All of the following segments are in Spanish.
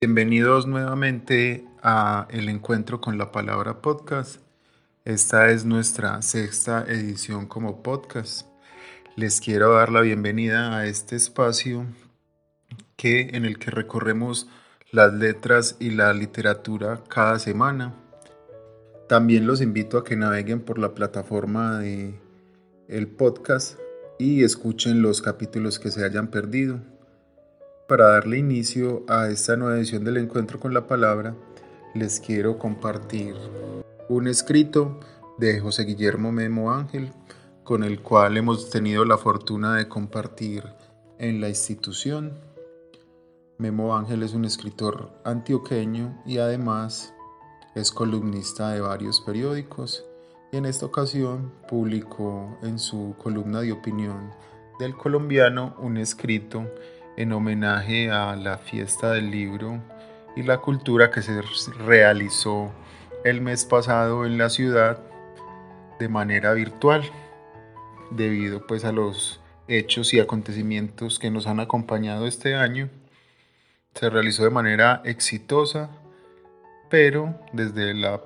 Bienvenidos nuevamente a El Encuentro con la Palabra Podcast. Esta es nuestra sexta edición como podcast. Les quiero dar la bienvenida a este espacio que en el que recorremos las letras y la literatura cada semana. También los invito a que naveguen por la plataforma de el podcast y escuchen los capítulos que se hayan perdido. Para darle inicio a esta nueva edición del encuentro con la palabra, les quiero compartir un escrito de José Guillermo Memo Ángel, con el cual hemos tenido la fortuna de compartir en la institución. Memo Ángel es un escritor antioqueño y además es columnista de varios periódicos y en esta ocasión publicó en su columna de opinión del colombiano un escrito en homenaje a la fiesta del libro y la cultura que se realizó el mes pasado en la ciudad de manera virtual debido pues a los hechos y acontecimientos que nos han acompañado este año. Se realizó de manera exitosa, pero desde la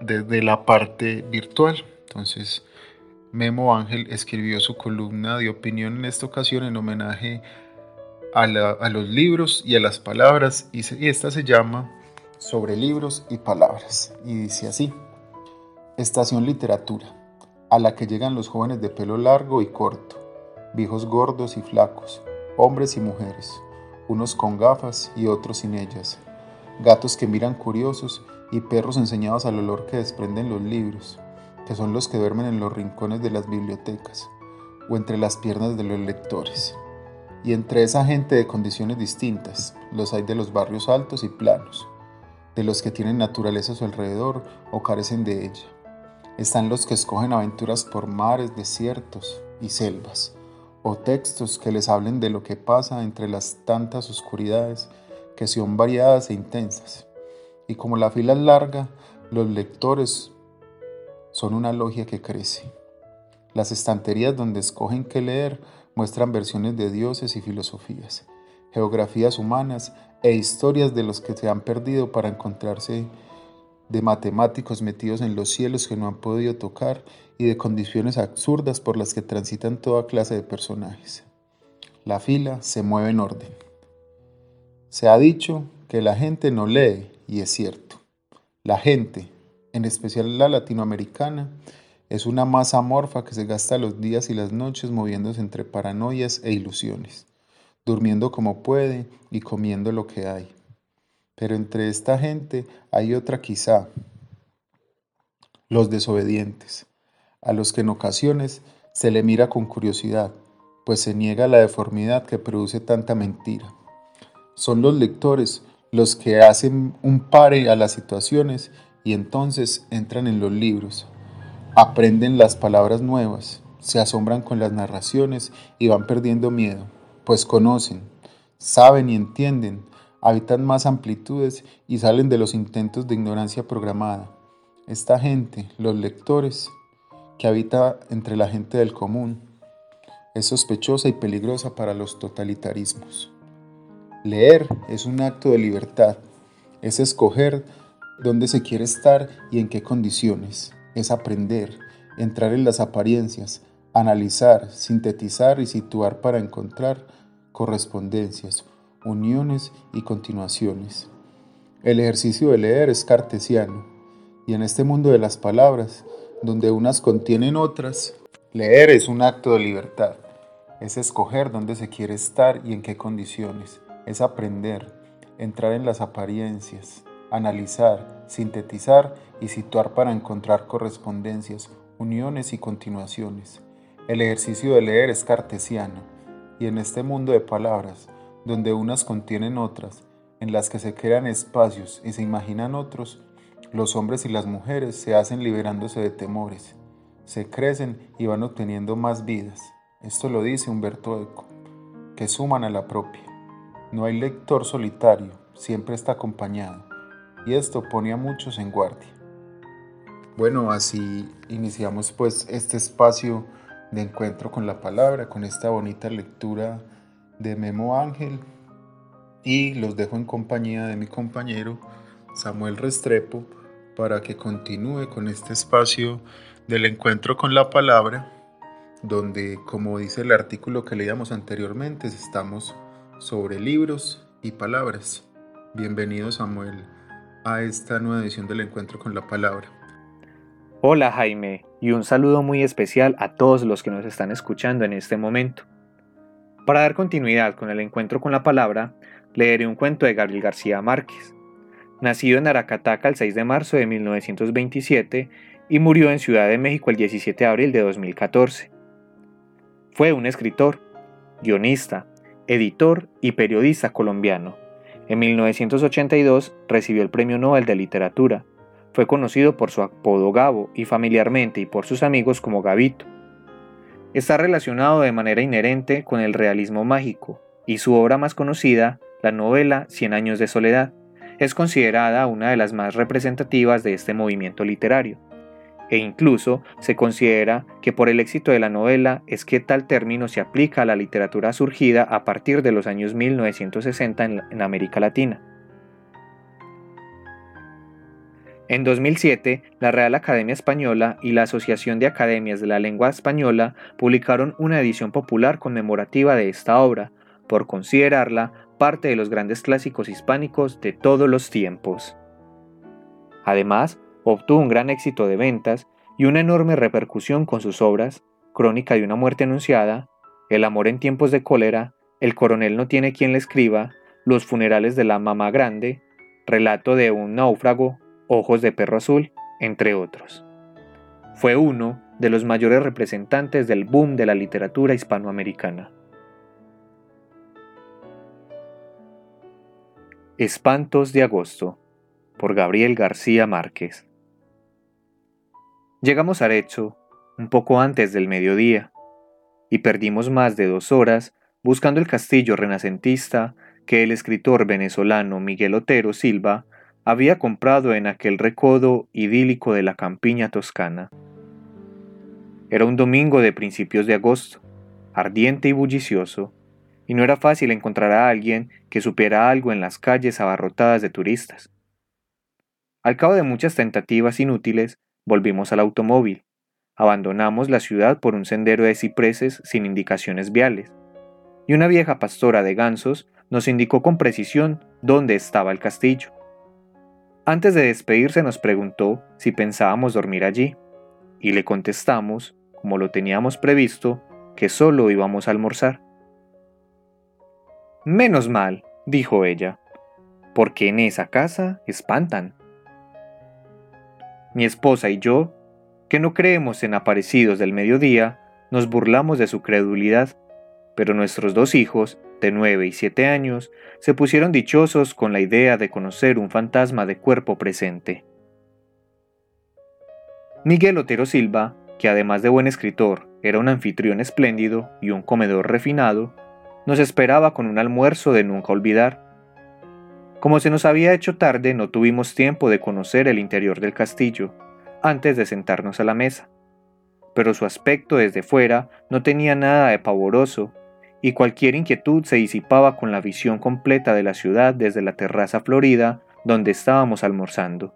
desde la parte virtual. Entonces, Memo Ángel escribió su columna de opinión en esta ocasión en homenaje a, los libros y a las palabras, y, y esta se llama Sobre libros y palabras, y dice así, Estación Literatura, a la que llegan los jóvenes de pelo largo y corto, viejos gordos y flacos, hombres y mujeres, unos con gafas y otros sin ellas, gatos que miran curiosos y perros enseñados al olor que desprenden los libros, que son los que duermen en los rincones de las bibliotecas o entre las piernas de los lectores. Y entre esa gente de condiciones distintas, los hay de los barrios altos y planos, de los que tienen naturaleza a su alrededor o carecen de ella. Están los que escogen aventuras por mares, desiertos y selvas, o textos que les hablen de lo que pasa entre las tantas oscuridades que son variadas e intensas y como la fila es larga, los lectores son una logia que crece. Las estanterías donde escogen qué leer muestran versiones de dioses y filosofías, geografías humanas e historias de los que se han perdido para encontrarse de matemáticos metidos en los cielos que no han podido tocar y de condiciones absurdas por las que transitan toda clase de personajes. La fila se mueve en orden. Se ha dicho que la gente no lee, y es cierto. La gente, en especial la latinoamericana, es una masa amorfa que se gasta los días y las noches moviéndose entre paranoias e ilusiones, durmiendo como puede y comiendo lo que hay. Pero entre esta gente hay otra quizá, los desobedientes, a los que en ocasiones se le mira con curiosidad, pues se niega la deformidad que produce tanta mentira. Son los lectores los que hacen un pare a las situaciones y entonces entran en los libros, aprenden las palabras nuevas, se asombran con las narraciones y van perdiendo miedo, pues conocen, saben y entienden, habitan más amplitudes y salen de los intentos de ignorancia programada. Esta gente, los lectores, que habita entre la gente del común, es sospechosa y peligrosa para los totalitarismos. Leer es un acto de libertad, es escoger dónde se quiere estar y en qué condiciones, es aprender, entrar en las apariencias, analizar, sintetizar y situar para encontrar correspondencias, uniones y continuaciones. El ejercicio de leer es cartesiano, y en este mundo de las palabras, donde unas contienen otras, leer es un acto de libertad, es escoger dónde se quiere estar y en qué condiciones es aprender, entrar en las apariencias, analizar, sintetizar y situar para encontrar correspondencias, uniones y continuaciones. El ejercicio de leer es cartesiano, y en este mundo de palabras, donde unas contienen otras, en las que se crean espacios y se imaginan otros, los hombres y las mujeres se hacen liberándose de temores, se crecen y van obteniendo más vidas. Esto lo dice Humberto Eco, que suman a la propia. No hay lector solitario, siempre está acompañado, y esto pone a muchos en guardia. Bueno, así iniciamos pues este espacio de encuentro con la palabra, con esta bonita lectura de Memo Ángel. y los dejo en compañía de mi compañero Samuel Restrepo para que continúe con este espacio del encuentro con la palabra, donde, como dice el artículo que leíamos anteriormente, estamos sobre libros y palabras. Bienvenido Samuel a esta nueva edición del encuentro con la palabra. Hola Jaime y un saludo muy especial a todos los que nos están escuchando en este momento. Para dar continuidad con el encuentro con la palabra, leeré un cuento de Gabriel García Márquez. Nacido en Aracataca el 6 de marzo de 1927 y murió en Ciudad de México el 17 de abril de 2014. Fue un escritor, guionista, editor y periodista colombiano. En 1982 recibió el Premio Nobel de Literatura. Fue conocido por su apodo Gabo y familiarmente y por sus amigos como Gabito. Está relacionado de manera inherente con el realismo mágico, y su obra más conocida, la novela Cien años de soledad, es considerada una de las más representativas de este movimiento literario, e incluso se considera que por el éxito de la novela es que tal término se aplica a la literatura surgida a partir de los años 1960 en, América Latina. En 2007, la Real Academia Española y la Asociación de Academias de la Lengua Española publicaron una edición popular conmemorativa de esta obra, por considerarla parte de los grandes clásicos hispánicos de todos los tiempos. Además, obtuvo un gran éxito de ventas y una enorme repercusión con sus obras Crónica de una muerte anunciada, El amor en tiempos de cólera, El coronel no tiene quien le escriba, Los funerales de la mamá grande, Relato de un náufrago, Ojos de perro azul, entre otros. Fue uno de los mayores representantes del boom de la literatura hispanoamericana. Espantos de agosto por Gabriel García Márquez Llegamos a Arezzo un poco antes del mediodía y perdimos más de dos horas buscando el castillo renacentista que el escritor venezolano Miguel Otero Silva había comprado en aquel recodo idílico de la campiña toscana. Era un domingo de principios de agosto, ardiente y bullicioso, y no era fácil encontrar a alguien que supiera algo en las calles abarrotadas de turistas. Al cabo de muchas tentativas inútiles, Volvimos al automóvil. Abandonamos la ciudad por un sendero de cipreses sin indicaciones viales. Y una vieja pastora de gansos nos indicó con precisión dónde estaba el castillo. Antes de despedirse nos preguntó si pensábamos dormir allí, y le contestamos, como lo teníamos previsto, que solo íbamos a almorzar. Menos mal, dijo ella, porque en esa casa espantan. Mi esposa y yo, que no creemos en aparecidos del mediodía, nos burlamos de su credulidad, pero nuestros dos hijos, de nueve y siete años, se pusieron dichosos con la idea de conocer un fantasma de cuerpo presente. Miguel Otero Silva, que además de buen escritor, era un anfitrión espléndido y un comedor refinado, nos esperaba con un almuerzo de nunca olvidar, como se nos había hecho tarde, no tuvimos tiempo de conocer el interior del castillo, antes de sentarnos a la mesa. Pero su aspecto desde fuera no tenía nada de pavoroso, y cualquier inquietud se disipaba con la visión completa de la ciudad desde la terraza florida donde estábamos almorzando.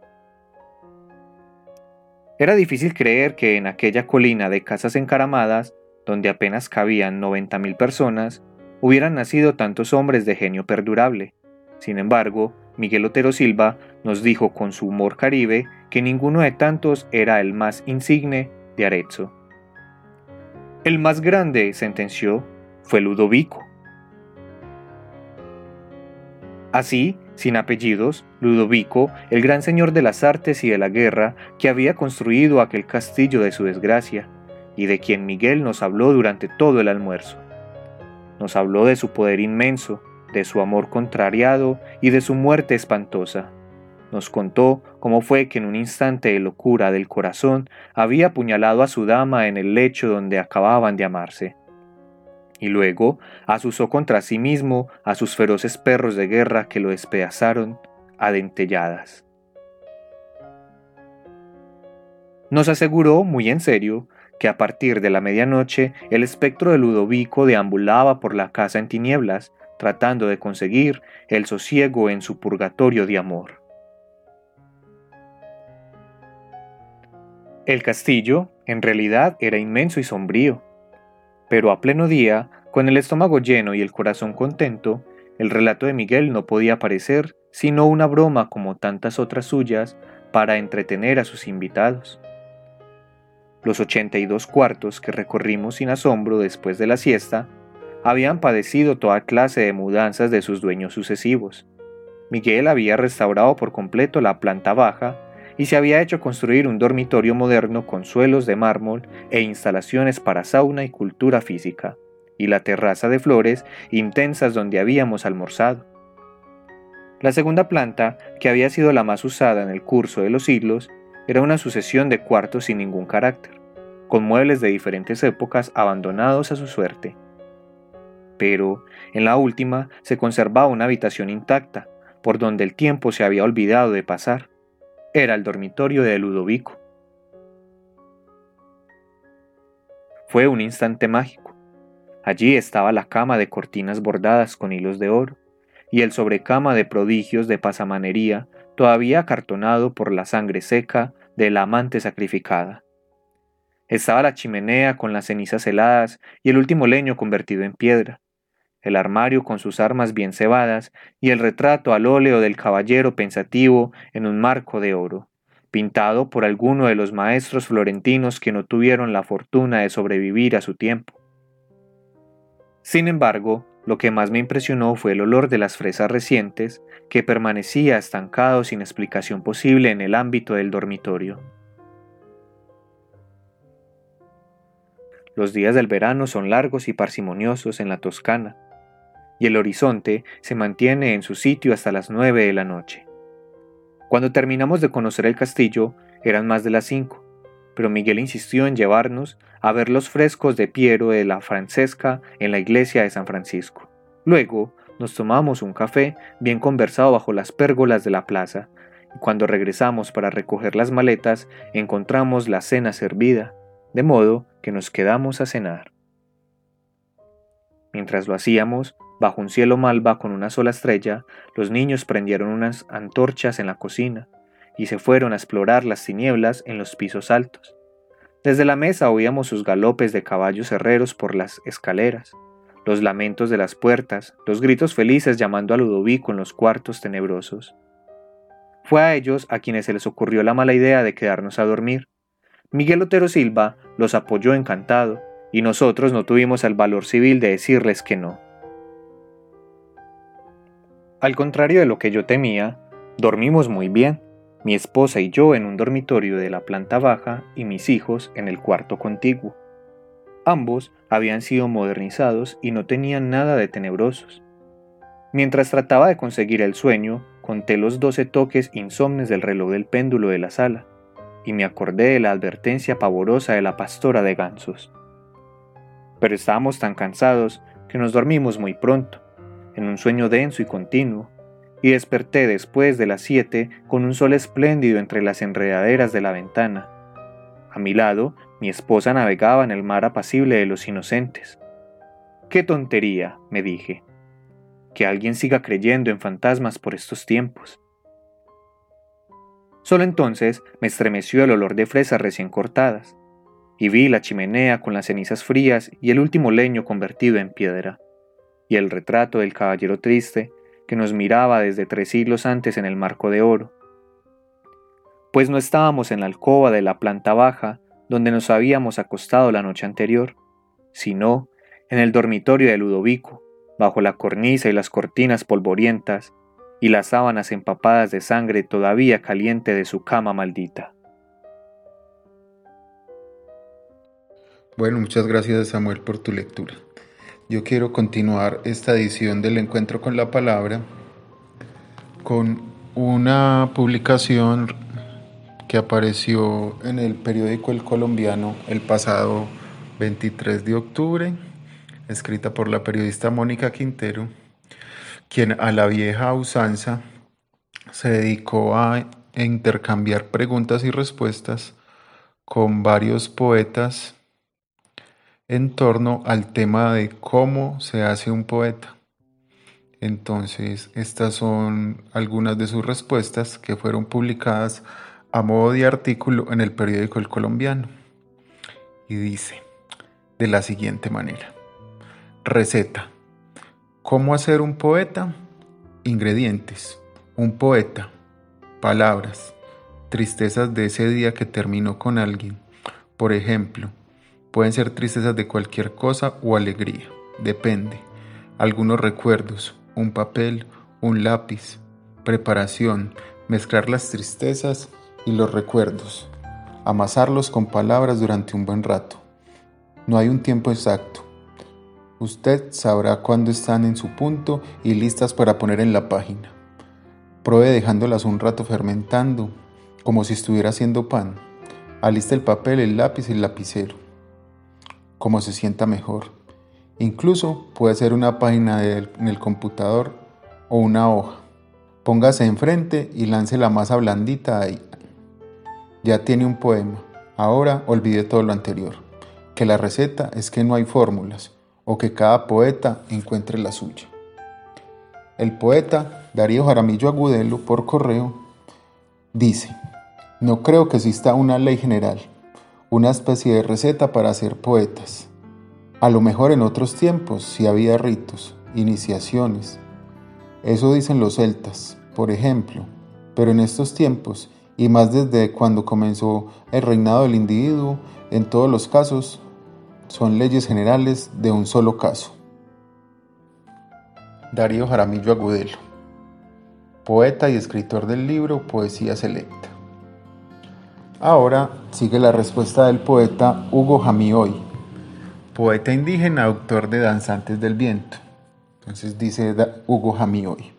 Era difícil creer que en aquella colina de casas encaramadas, donde apenas cabían 90.000 personas, hubieran nacido tantos hombres de genio perdurable. Sin embargo, Miguel Otero Silva nos dijo con su humor caribe que ninguno de tantos era el más insigne de Arezzo. El más grande, sentenció, fue Ludovico. Así, sin apellidos, Ludovico, el gran señor de las artes y de la guerra, que había construido aquel castillo de su desgracia, y de quien Miguel nos habló durante todo el almuerzo. Nos habló de su poder inmenso, de su amor contrariado y de su muerte espantosa. Nos contó cómo fue que en un instante de locura del corazón había apuñalado a su dama en el lecho donde acababan de amarse. Y luego asusó contra sí mismo a sus feroces perros de guerra que lo despedazaron a dentelladas. Nos aseguró muy en serio que a partir de la medianoche el espectro de Ludovico deambulaba por la casa en tinieblas, tratando de conseguir el sosiego en su purgatorio de amor. El castillo, en realidad, era inmenso y sombrío, pero a pleno día, con el estómago lleno y el corazón contento, el relato de Miguel no podía parecer sino una broma como tantas otras suyas para entretener a sus invitados. Los 82 cuartos que recorrimos sin asombro después de la siesta habían padecido toda clase de mudanzas de sus dueños sucesivos. Miguel había restaurado por completo la planta baja y se había hecho construir un dormitorio moderno con suelos de mármol e instalaciones para sauna y cultura física, y la terraza de flores intensas donde habíamos almorzado. La segunda planta, que había sido la más usada en el curso de los siglos, era una sucesión de cuartos sin ningún carácter, con muebles de diferentes épocas abandonados a su suerte. Pero, en la última, se conservaba una habitación intacta, por donde el tiempo se había olvidado de pasar. Era el dormitorio de Ludovico. Fue un instante mágico. Allí estaba la cama de cortinas bordadas con hilos de oro, y el sobrecama de prodigios de pasamanería todavía acartonado por la sangre seca de la amante sacrificada. Estaba la chimenea con las cenizas heladas y el último leño convertido en piedra, el armario con sus armas bien cebadas y el retrato al óleo del caballero pensativo en un marco de oro, pintado por alguno de los maestros florentinos que no tuvieron la fortuna de sobrevivir a su tiempo. Sin embargo, lo que más me impresionó fue el olor de las fresas recientes, que permanecía estancado sin explicación posible en el ámbito del dormitorio. Los días del verano son largos y parsimoniosos en la Toscana, y el horizonte se mantiene en su sitio hasta las nueve de la noche. Cuando terminamos de conocer el castillo, eran más de las cinco, pero Miguel insistió en llevarnos a ver los frescos de Piero de la Francesca en la iglesia de San Francisco. Luego nos tomamos un café bien conversado bajo las pérgolas de la plaza, y cuando regresamos para recoger las maletas encontramos la cena servida, de modo que nos quedamos a cenar. Mientras lo hacíamos, bajo un cielo malva con una sola estrella, los niños prendieron unas antorchas en la cocina, y se fueron a explorar las tinieblas en los pisos altos. Desde la mesa oíamos sus galopes de caballos herreros por las escaleras, los lamentos de las puertas, los gritos felices llamando a Ludovico en los cuartos tenebrosos. Fue a ellos a quienes se les ocurrió la mala idea de quedarnos a dormir. Miguel Otero Silva los apoyó encantado, y nosotros no tuvimos el valor civil de decirles que no. Al contrario de lo que yo temía, dormimos muy bien mi esposa y yo en un dormitorio de la planta baja y mis hijos en el cuarto contiguo. Ambos habían sido modernizados y no tenían nada de tenebrosos. Mientras trataba de conseguir el sueño, conté los doce toques insomnes del reloj del péndulo de la sala, y me acordé de la advertencia pavorosa de la pastora de gansos. Pero estábamos tan cansados que nos dormimos muy pronto, en un sueño denso y continuo, y desperté después de las siete con un sol espléndido entre las enredaderas de la ventana. A mi lado, mi esposa navegaba en el mar apacible de los inocentes. ¡Qué tontería! me dije. Que alguien siga creyendo en fantasmas por estos tiempos. Solo entonces me estremeció el olor de fresas recién cortadas, y vi la chimenea con las cenizas frías y el último leño convertido en piedra, y el retrato del caballero triste que nos miraba desde tres siglos antes en el marco de oro. Pues no estábamos en la alcoba de la planta baja donde nos habíamos acostado la noche anterior, sino en el dormitorio de Ludovico, bajo la cornisa y las cortinas polvorientas y las sábanas empapadas de sangre todavía caliente de su cama maldita. Bueno, muchas gracias Samuel por tu lectura. Yo quiero continuar esta edición del encuentro con la palabra con una publicación que apareció en el periódico El Colombiano el pasado 23 de octubre, escrita por la periodista Mónica Quintero, quien a la vieja usanza se dedicó a intercambiar preguntas y respuestas con varios poetas en torno al tema de cómo se hace un poeta. Entonces, estas son algunas de sus respuestas que fueron publicadas a modo de artículo en el periódico El Colombiano. Y dice de la siguiente manera. Receta. ¿Cómo hacer un poeta? Ingredientes. Un poeta. Palabras. Tristezas de ese día que terminó con alguien. Por ejemplo, pueden ser tristezas de cualquier cosa o alegría. Depende. Algunos recuerdos, un papel, un lápiz, preparación, mezclar las tristezas y los recuerdos, amasarlos con palabras durante un buen rato. No hay un tiempo exacto. Usted sabrá cuándo están en su punto y listas para poner en la página. Pruebe dejándolas un rato fermentando, como si estuviera haciendo pan. Alista el papel, el lápiz y el lapicero, como se sienta mejor. Incluso puede ser una página en el computador o una hoja. Póngase enfrente y lance la masa blandita ahí. Ya tiene un poema. Ahora olvide todo lo anterior. Que la receta es que no hay fórmulas o que cada poeta encuentre la suya. El poeta Darío Jaramillo Agudelo por correo dice, no creo que exista una ley general, una especie de receta para ser poetas. A lo mejor en otros tiempos sí había ritos, iniciaciones. Eso dicen los celtas, por ejemplo. Pero en estos tiempos, y más desde cuando comenzó el reinado del individuo, en todos los casos, son leyes generales de un solo caso. Darío Jaramillo Agudelo, poeta y escritor del libro Poesía Selecta. Ahora sigue la respuesta del poeta Hugo Jamioy poeta indígena, autor de Danzantes del Viento. Entonces dice Hugo Jamioy.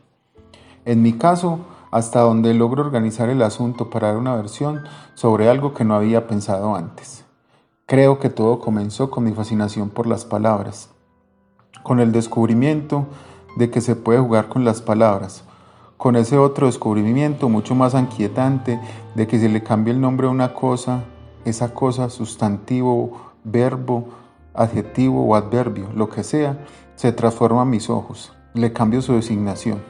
En mi caso, hasta donde logro organizar el asunto para dar una versión sobre algo que no había pensado antes. Creo que todo comenzó con mi fascinación por las palabras, con el descubrimiento de que se puede jugar con las palabras, con ese otro descubrimiento mucho más inquietante de que si le cambia el nombre a una cosa, esa cosa, sustantivo, verbo, adjetivo o adverbio, lo que sea, se transforma a mis ojos, le cambio su designación.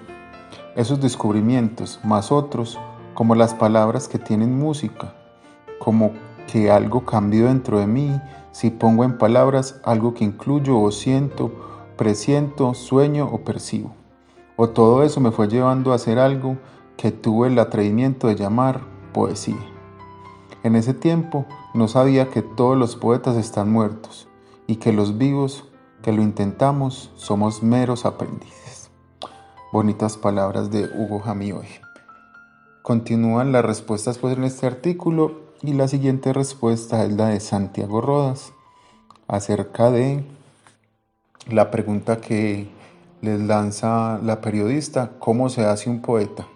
Esos descubrimientos, más otros, como las palabras que tienen música, como que algo cambió dentro de mí, si pongo en palabras algo que incluyo o siento, presiento, sueño o percibo. O todo eso me fue llevando a hacer algo que tuve el atrevimiento de llamar poesía. En ese tiempo no sabía que todos los poetas están muertos, y que los vivos que lo intentamos somos meros aprendices. Bonitas palabras de Hugo Jamioy. Continúan las respuestas pues en este artículo y la siguiente respuesta es la de Santiago Rodas acerca de la pregunta que les lanza la periodista, ¿cómo se hace un poeta?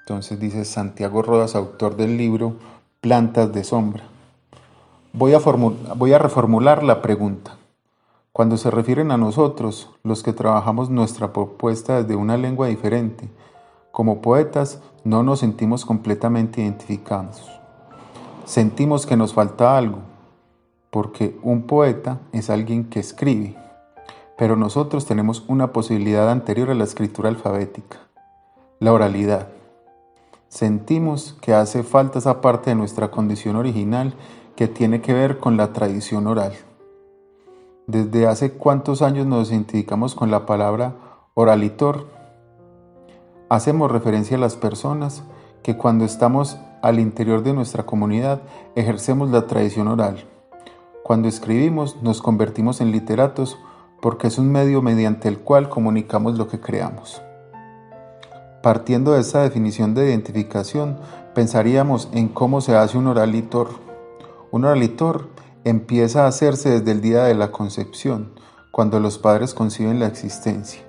Entonces dice Santiago Rodas, autor del libro Plantas de Sombra. Voy a, reformular la pregunta. Cuando se refieren a nosotros, los que trabajamos nuestra propuesta desde una lengua diferente, como poetas no nos sentimos completamente identificados. Sentimos que nos falta algo, porque un poeta es alguien que escribe, pero nosotros tenemos una posibilidad anterior a la escritura alfabética, la oralidad. Sentimos que hace falta esa parte de nuestra condición original que tiene que ver con la tradición oral. ¿Desde hace cuántos años nos identificamos con la palabra oralitor? Hacemos referencia a las personas que cuando estamos al interior de nuestra comunidad ejercemos la tradición oral. Cuando escribimos nos convertimos en literatos porque es un medio mediante el cual comunicamos lo que creamos. Partiendo de esa definición de identificación, pensaríamos en cómo se hace un oralitor un oralitor empieza a hacerse desde el día de la concepción, cuando los padres conciben la existencia.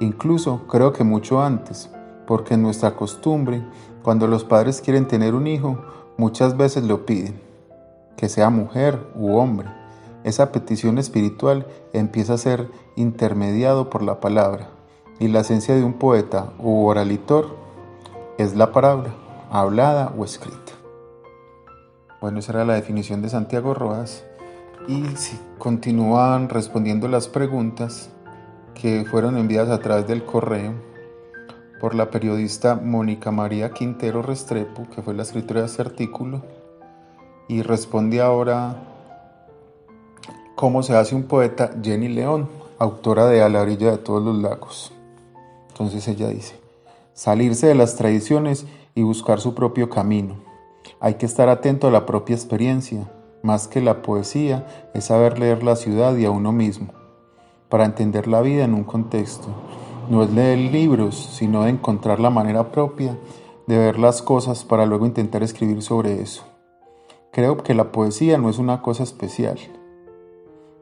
Incluso creo que mucho antes, porque en nuestra costumbre, cuando los padres quieren tener un hijo, muchas veces lo piden, que sea mujer u hombre. Esa petición espiritual empieza a ser intermediado por la palabra, y la esencia de un poeta u oralitor es la palabra, hablada o escrita. Bueno, esa era la definición de Santiago Rojas. Y si continúan respondiendo las preguntas que fueron enviadas a través del correo por la periodista Mónica María Quintero Restrepo, que fue la escritora de este artículo, y responde ahora cómo se hace un poeta Jenny León, autora de A la orilla de todos los lagos. Entonces ella dice, salirse de las tradiciones y buscar su propio camino. Hay que estar atento a la propia experiencia. Más que la poesía es saber leer la ciudad y a uno mismo, para entender la vida en un contexto. No es leer libros, sino de encontrar la manera propia de ver las cosas para luego intentar escribir sobre eso. Creo que la poesía no es una cosa especial,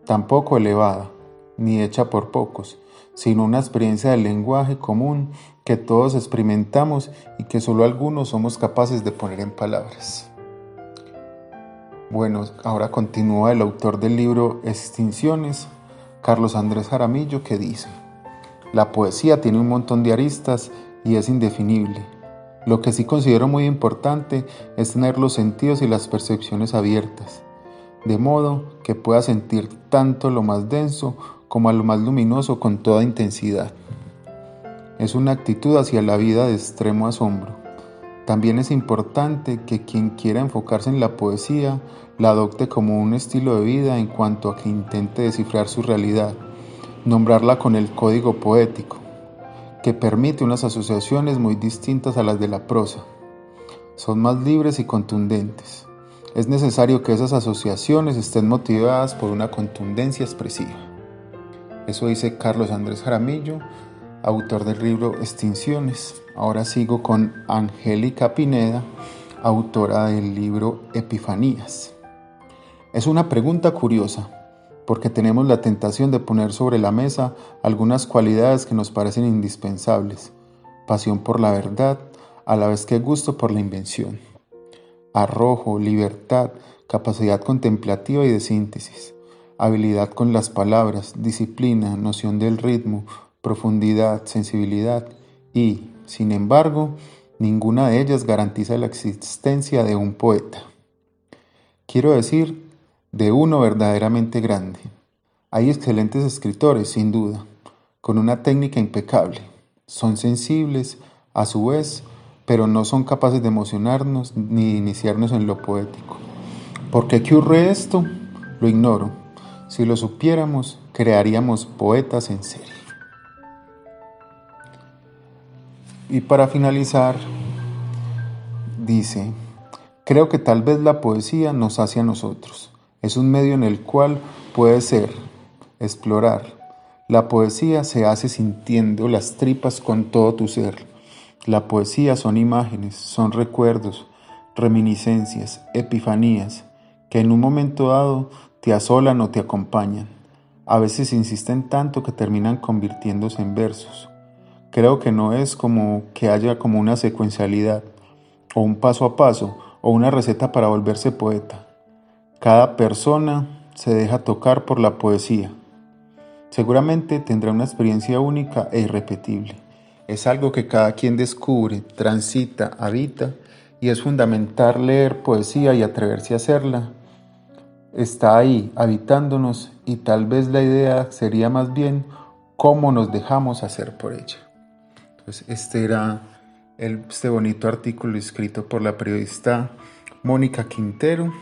tampoco elevada, ni hecha por pocos, sino una experiencia del lenguaje común que todos experimentamos y que solo algunos somos capaces de poner en palabras. Bueno, ahora continúa el autor del libro Extinciones, Carlos Andrés Jaramillo, que dice, la poesía tiene un montón de aristas y es indefinible. Lo que sí considero muy importante es tener los sentidos y las percepciones abiertas, de modo que pueda sentir tanto lo más denso como a lo más luminoso con toda intensidad. Es una actitud hacia la vida de extremo asombro. También es importante que quien quiera enfocarse en la poesía la adopte como un estilo de vida en cuanto a que intente descifrar su realidad, nombrarla con el código poético, que permite unas asociaciones muy distintas a las de la prosa. Son más libres y contundentes. Es necesario que esas asociaciones estén motivadas por una contundencia expresiva. Eso dice Carlos Andrés Jaramillo, autor del libro Extinciones. Ahora sigo con Angélica Pineda, autora del libro Epifanías. Es una pregunta curiosa, porque tenemos la tentación de poner sobre la mesa algunas cualidades que nos parecen indispensables. Pasión por la verdad, a la vez que gusto por la invención. Arrojo, libertad, capacidad contemplativa y de síntesis habilidad con las palabras, disciplina, noción del ritmo, profundidad, sensibilidad y, sin embargo, ninguna de ellas garantiza la existencia de un poeta. Quiero decir, de uno verdaderamente grande. Hay excelentes escritores, sin duda, con una técnica impecable. Son sensibles, a su vez, pero no son capaces de emocionarnos ni iniciarnos en lo poético. ¿Por qué ocurre esto? Lo ignoro si lo supiéramos, crearíamos poetas en serie. Y para finalizar, dice, creo que tal vez la poesía nos hace a nosotros. Es un medio en el cual puede ser, explorar. La poesía se hace sintiendo las tripas con todo tu ser. La poesía son imágenes, son recuerdos, reminiscencias, epifanías, que en un momento dado te asolan o te acompañan. A veces insisten tanto que terminan convirtiéndose en versos. Creo que no es como que haya como una secuencialidad, o un paso a paso, o una receta para volverse poeta. Cada persona se deja tocar por la poesía. Seguramente tendrá una experiencia única e irrepetible. Es algo que cada quien descubre, transita, habita, y es fundamental leer poesía y atreverse a hacerla está ahí habitándonos y tal vez la idea sería más bien cómo nos dejamos hacer por ella. Entonces, este era este bonito artículo escrito por la periodista Mónica Quintero,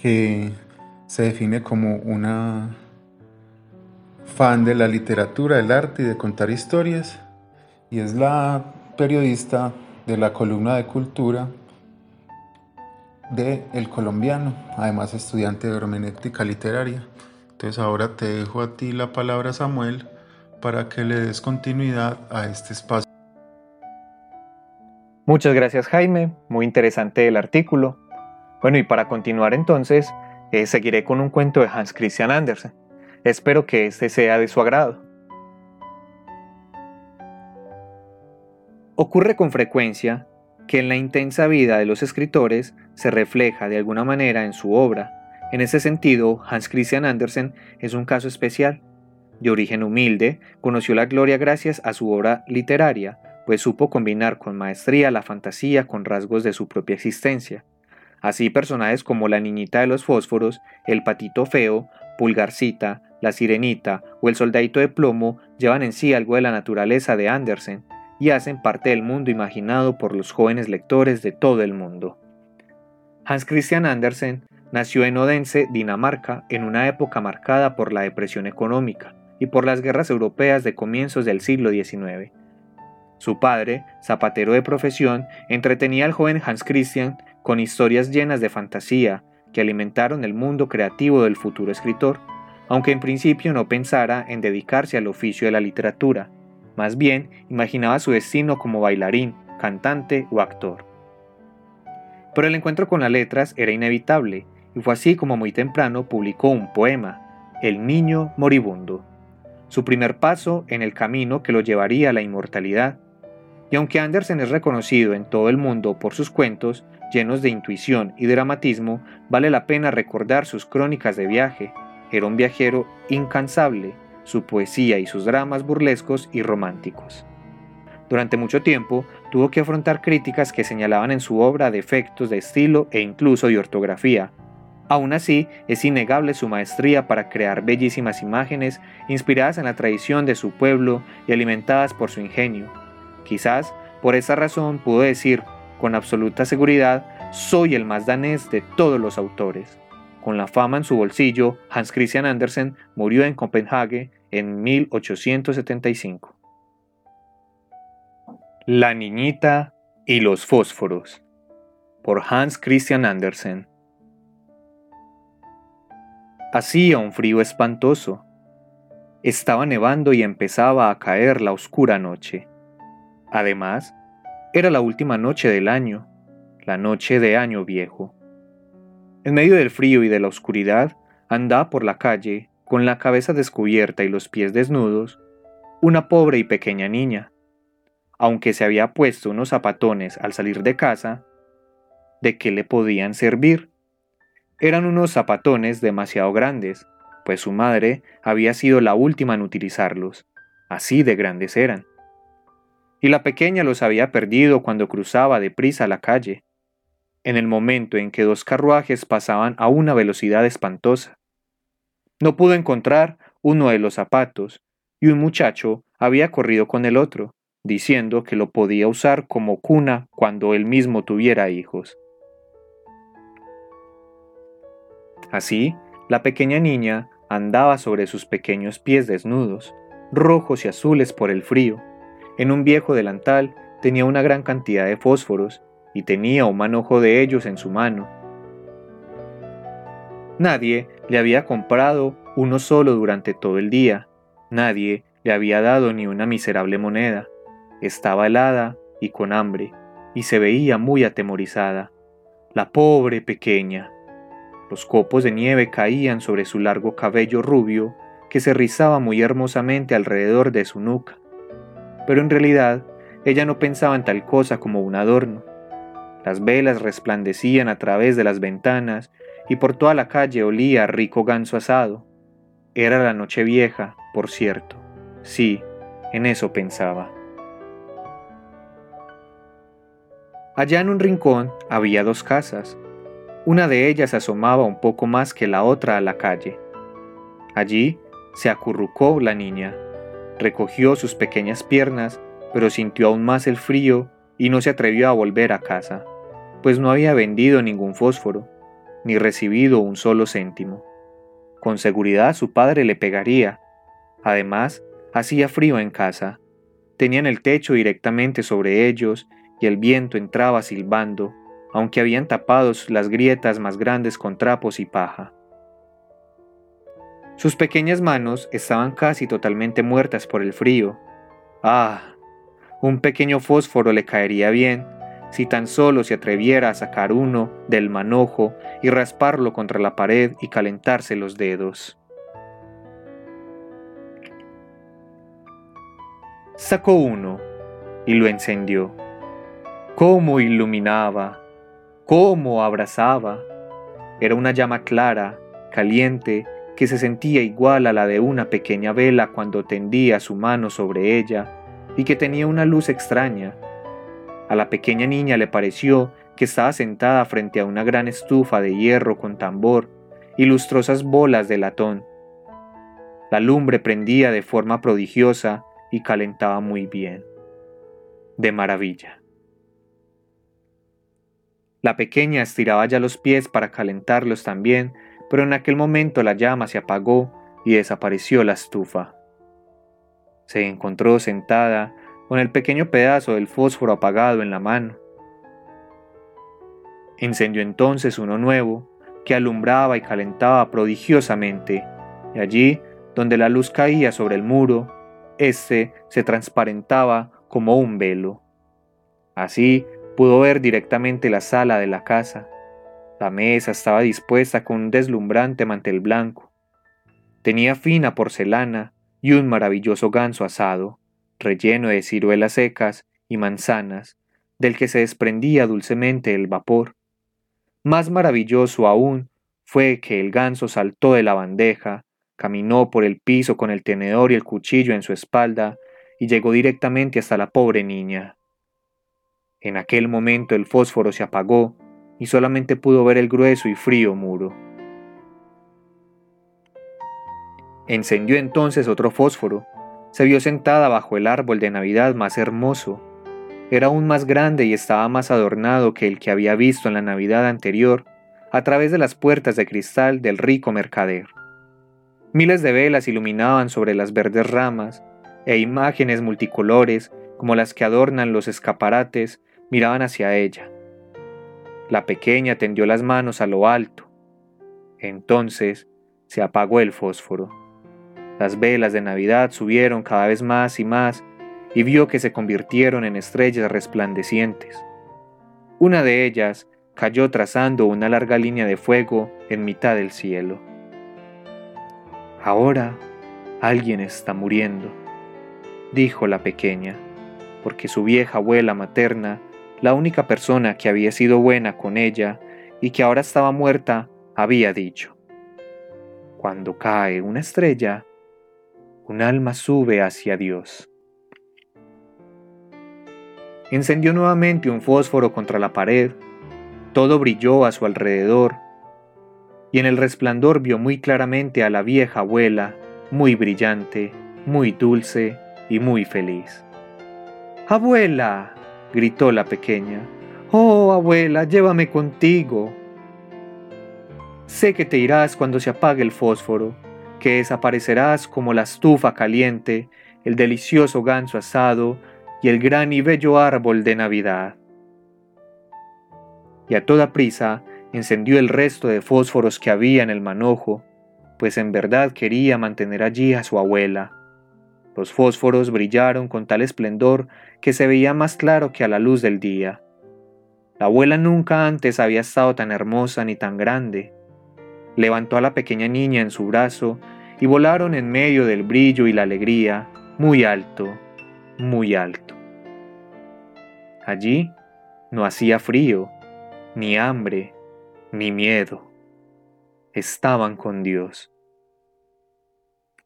que se define como una fan de la literatura, del arte y de contar historias, y es la periodista de la columna de cultura de El Colombiano, además estudiante de hermenéutica literaria. Entonces ahora te dejo a ti la palabra Samuel para que le des continuidad a este espacio. Muchas gracias Jaime, muy interesante el artículo. Bueno, y para continuar entonces, eh, seguiré con un cuento de Hans Christian Andersen. Espero que este sea de su agrado. Ocurre con frecuencia que en la intensa vida de los escritores se refleja de alguna manera en su obra. En ese sentido, Hans Christian Andersen es un caso especial. De origen humilde, conoció la gloria gracias a su obra literaria, pues supo combinar con maestría la fantasía con rasgos de su propia existencia. Así personajes como la niñita de los fósforos, el patito feo, Pulgarcita, La Sirenita o El Soldadito de Plomo llevan en sí algo de la naturaleza de Andersen y hacen parte del mundo imaginado por los jóvenes lectores de todo el mundo. Hans Christian Andersen nació en Odense, Dinamarca, en una época marcada por la depresión económica y por las guerras europeas de comienzos del siglo XIX. Su padre, zapatero de profesión, entretenía al joven Hans Christian con historias llenas de fantasía que alimentaron el mundo creativo del futuro escritor, aunque en principio no pensara en dedicarse al oficio de la literatura, más bien imaginaba su destino como bailarín, cantante o actor. Pero el encuentro con las letras era inevitable, y fue así como muy temprano publicó un poema, El Niño Moribundo, su primer paso en el camino que lo llevaría a la inmortalidad. Y aunque Andersen es reconocido en todo el mundo por sus cuentos, llenos de intuición y dramatismo, vale la pena recordar sus crónicas de viaje. Era un viajero incansable, su poesía y sus dramas burlescos y románticos. Durante mucho tiempo tuvo que afrontar críticas que señalaban en su obra defectos de estilo e incluso de ortografía. Aún así, es innegable su maestría para crear bellísimas imágenes inspiradas en la tradición de su pueblo y alimentadas por su ingenio. Quizás por esa razón pudo decir con absoluta seguridad, soy el más danés de todos los autores. Con la fama en su bolsillo, Hans Christian Andersen murió en Copenhague en 1875. La niñita y los fósforos por Hans Christian Andersen. Hacía un frío espantoso. Estaba nevando y empezaba a caer la oscura noche. Además, era la última noche del año, la noche de Año Viejo. En medio del frío y de la oscuridad, andaba por la calle, con la cabeza descubierta y los pies desnudos, una pobre y pequeña niña. Aunque se había puesto unos zapatones al salir de casa, ¿de qué le podían servir? Eran unos zapatones demasiado grandes, pues su madre había sido la última en utilizarlos. Así de grandes eran y la pequeña los había perdido cuando cruzaba deprisa la calle, en el momento en que dos carruajes pasaban a una velocidad espantosa. No pudo encontrar uno de los zapatos, y un muchacho había corrido con el otro, diciendo que lo podía usar como cuna cuando él mismo tuviera hijos. Así, la pequeña niña andaba sobre sus pequeños pies desnudos, rojos y azules por el frío, en un viejo delantal tenía una gran cantidad de fósforos y tenía un manojo de ellos en su mano. Nadie le había comprado uno solo durante todo el día, nadie le había dado ni una miserable moneda. Estaba helada y con hambre, y se veía muy atemorizada. La pobre pequeña. Los copos de nieve caían sobre su largo cabello rubio, que se rizaba muy hermosamente alrededor de su nuca pero en realidad ella no pensaba en tal cosa como un adorno. Las velas resplandecían a través de las ventanas y por toda la calle olía rico ganso asado. Era la noche vieja, por cierto. Sí, en eso pensaba. Allá en un rincón había dos casas. Una de ellas asomaba un poco más que la otra a la calle. Allí se acurrucó la niña, Recogió sus pequeñas piernas, pero sintió aún más el frío y no se atrevió a volver a casa, pues no había vendido ningún fósforo, ni recibido un solo céntimo. Con seguridad su padre le pegaría. Además, hacía frío en casa. Tenían el techo directamente sobre ellos y el viento entraba silbando, aunque habían tapado las grietas más grandes con trapos y paja. Sus pequeñas manos estaban casi totalmente muertas por el frío. Ah, un pequeño fósforo le caería bien si tan solo se atreviera a sacar uno del manojo y rasparlo contra la pared y calentarse los dedos. Sacó uno y lo encendió. ¡Cómo iluminaba! ¡Cómo abrazaba! Era una llama clara, caliente que se sentía igual a la de una pequeña vela cuando tendía su mano sobre ella y que tenía una luz extraña. A la pequeña niña le pareció que estaba sentada frente a una gran estufa de hierro con tambor y lustrosas bolas de latón. La lumbre prendía de forma prodigiosa y calentaba muy bien. De maravilla. La pequeña estiraba ya los pies para calentarlos también, pero en aquel momento la llama se apagó y desapareció la estufa. Se encontró sentada con el pequeño pedazo del fósforo apagado en la mano. Encendió entonces uno nuevo, que alumbraba y calentaba prodigiosamente, y allí, donde la luz caía sobre el muro, éste se transparentaba como un velo. Así pudo ver directamente la sala de la casa. La mesa estaba dispuesta con un deslumbrante mantel blanco. Tenía fina porcelana y un maravilloso ganso asado, relleno de ciruelas secas y manzanas, del que se desprendía dulcemente el vapor. Más maravilloso aún fue que el ganso saltó de la bandeja, caminó por el piso con el tenedor y el cuchillo en su espalda y llegó directamente hasta la pobre niña. En aquel momento el fósforo se apagó y solamente pudo ver el grueso y frío muro. Encendió entonces otro fósforo. Se vio sentada bajo el árbol de Navidad más hermoso, era aún más grande y estaba más adornado que el que había visto en la Navidad anterior a través de las puertas de cristal del rico mercader. Miles de velas iluminaban sobre las verdes ramas, e imágenes multicolores, como las que adornan los escaparates, miraban hacia ella. La pequeña tendió las manos a lo alto. Entonces se apagó el fósforo. Las velas de Navidad subieron cada vez más y más y vio que se convirtieron en estrellas resplandecientes. Una de ellas cayó trazando una larga línea de fuego en mitad del cielo. Ahora alguien está muriendo, dijo la pequeña, porque su vieja abuela materna, la única persona que había sido buena con ella y que ahora estaba muerta, había dicho, Cuando cae una estrella, un alma sube hacia Dios. Encendió nuevamente un fósforo contra la pared, todo brilló a su alrededor, y en el resplandor vio muy claramente a la vieja abuela, muy brillante, muy dulce y muy feliz. Abuela, gritó la pequeña, oh abuela, llévame contigo. Sé que te irás cuando se apague el fósforo, que desaparecerás como la estufa caliente, el delicioso ganso asado y el gran y bello árbol de Navidad. Y a toda prisa encendió el resto de fósforos que había en el manojo, pues en verdad quería mantener allí a su abuela. Los fósforos brillaron con tal esplendor que se veía más claro que a la luz del día. La abuela nunca antes había estado tan hermosa ni tan grande. Levantó a la pequeña niña en su brazo y volaron en medio del brillo y la alegría, muy alto, muy alto. Allí no hacía frío, ni hambre, ni miedo. Estaban con Dios.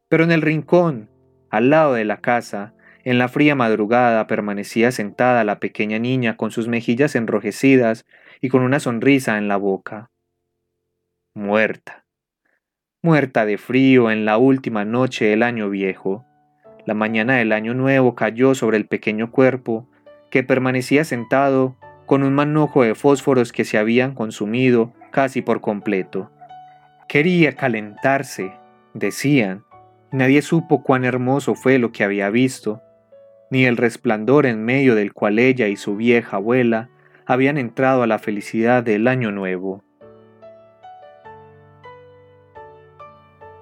Pero en el rincón, al lado de la casa, en la fría madrugada permanecía sentada la pequeña niña con sus mejillas enrojecidas y con una sonrisa en la boca. Muerta. Muerta de frío en la última noche del año viejo. La mañana del año nuevo cayó sobre el pequeño cuerpo que permanecía sentado con un manojo de fósforos que se habían consumido casi por completo. Quería calentarse, decían, nadie supo cuán hermoso fue lo que había visto, ni el resplandor en medio del cual ella y su vieja abuela habían entrado a la felicidad del año nuevo.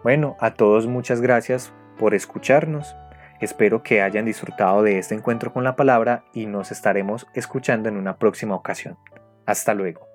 Bueno, a todos muchas gracias por escucharnos. Espero que hayan disfrutado de este encuentro con la palabra y nos estaremos escuchando en una próxima ocasión. Hasta luego.